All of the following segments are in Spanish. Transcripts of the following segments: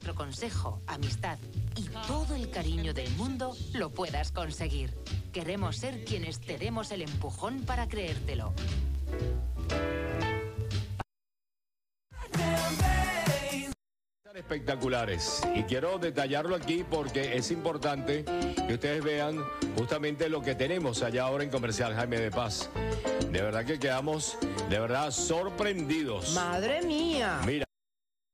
nuestro consejo, amistad y todo el cariño del mundo, lo puedas conseguir. Queremos ser quienes te demos el empujón para creértelo. espectaculares y quiero detallarlo aquí porque es importante que ustedes vean justamente lo que tenemos allá ahora en Comercial Jaime de Paz. De verdad que quedamos de verdad sorprendidos. Madre mía. Mira.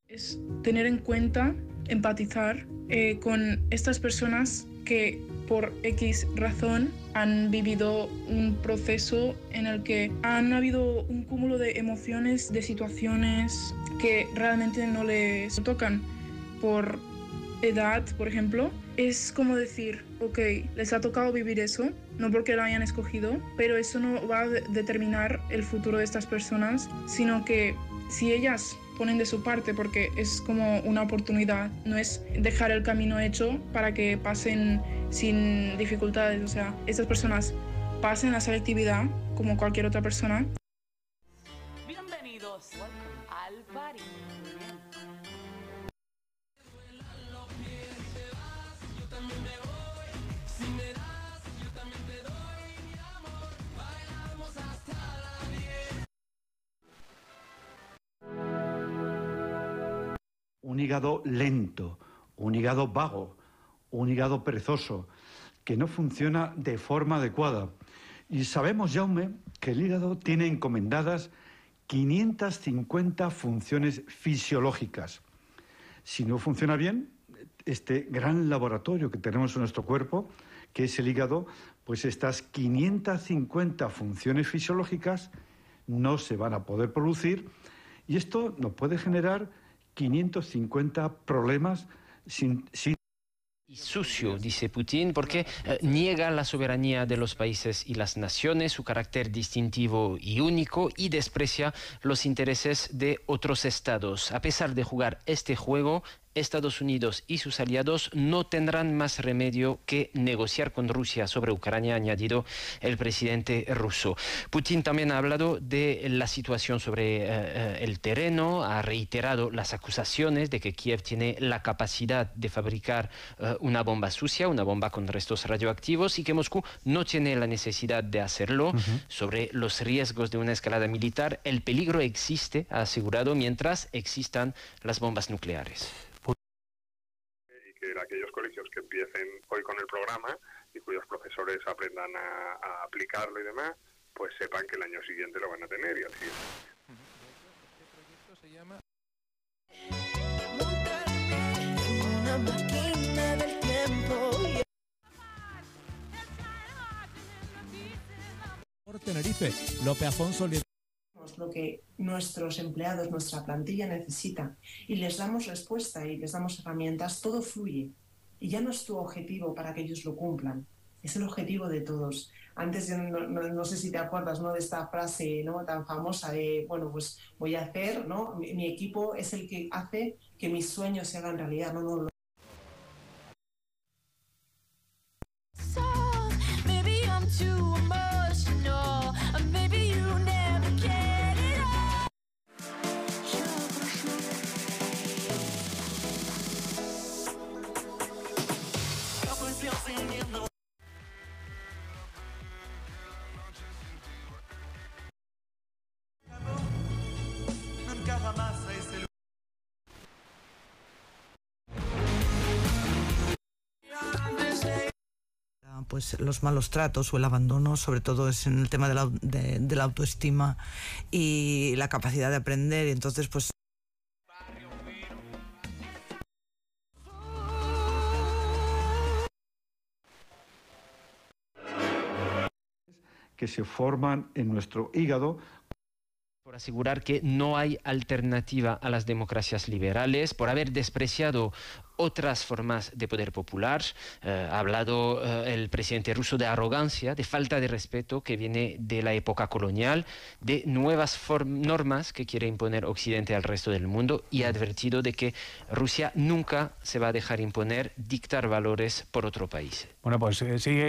Es tener en cuenta, empatizar eh, con estas personas que por X razón han vivido un proceso en el que han habido un cúmulo de emociones, de situaciones que realmente no les tocan por edad, por ejemplo. Es como decir, ok, les ha tocado vivir eso, no porque lo hayan escogido, pero eso no va a determinar el futuro de estas personas, sino que si ellas ponen de su parte porque es como una oportunidad, no es dejar el camino hecho para que pasen sin dificultades, o sea, estas personas pasen la selectividad como cualquier otra persona. Bienvenidos al party. Un hígado lento, un hígado vago, un hígado perezoso, que no funciona de forma adecuada. Y sabemos, Jaume, que el hígado tiene encomendadas 550 funciones fisiológicas. Si no funciona bien, este gran laboratorio que tenemos en nuestro cuerpo, que es el hígado, pues estas 550 funciones fisiológicas no se van a poder producir y esto nos puede generar 550 problemas sin, sin y sucio, dice Putin, porque eh, niega la soberanía de los países y las naciones, su carácter distintivo y único, y desprecia los intereses de otros estados. A pesar de jugar este juego, Estados Unidos y sus aliados no tendrán más remedio que negociar con Rusia sobre Ucrania, ha añadido el presidente ruso. Putin también ha hablado de la situación sobre eh, eh, el terreno, ha reiterado las acusaciones de que Kiev tiene la capacidad de fabricar eh, una bomba sucia, una bomba con restos radioactivos y que Moscú no tiene la necesidad de hacerlo. Sobre los riesgos de una escalada militar, el peligro existe, ha asegurado, mientras existan las bombas nucleares que empiecen hoy con el programa y cuyos profesores aprendan a, a, aplicarlo y demás, pues sepan que el año siguiente lo van a tener y así. Este proyecto se llama Una máquina del tiempo. por Tenerife. López Afonso lo que nuestros empleados, nuestra plantilla necesita y les damos respuesta y les damos herramientas, todo fluye. Y ya no es tu objetivo para que ellos lo cumplan, es el objetivo de todos. Antes, no, sé si te acuerdas ¿no? de esta frase ¿no? tan famosa de, bueno, pues voy a hacer, ¿no? mi, mi equipo es el que hace que mis sueños se hagan realidad. No, no, pues los malos tratos o el abandono, sobre todo es en el tema de la, de, la autoestima y la capacidad de aprender. Y entonces, pues que se forman en nuestro hígado por asegurar que no hay alternativa a las democracias liberales, por haber despreciado otras formas de poder popular. Eh, ha hablado eh, el presidente ruso de arrogancia, de falta de respeto que viene de la época colonial, de nuevas normas que quiere imponer Occidente al resto del mundo y ha advertido de que Rusia nunca se va a dejar imponer, dictar valores por otro país. Bueno, pues eh, sigue.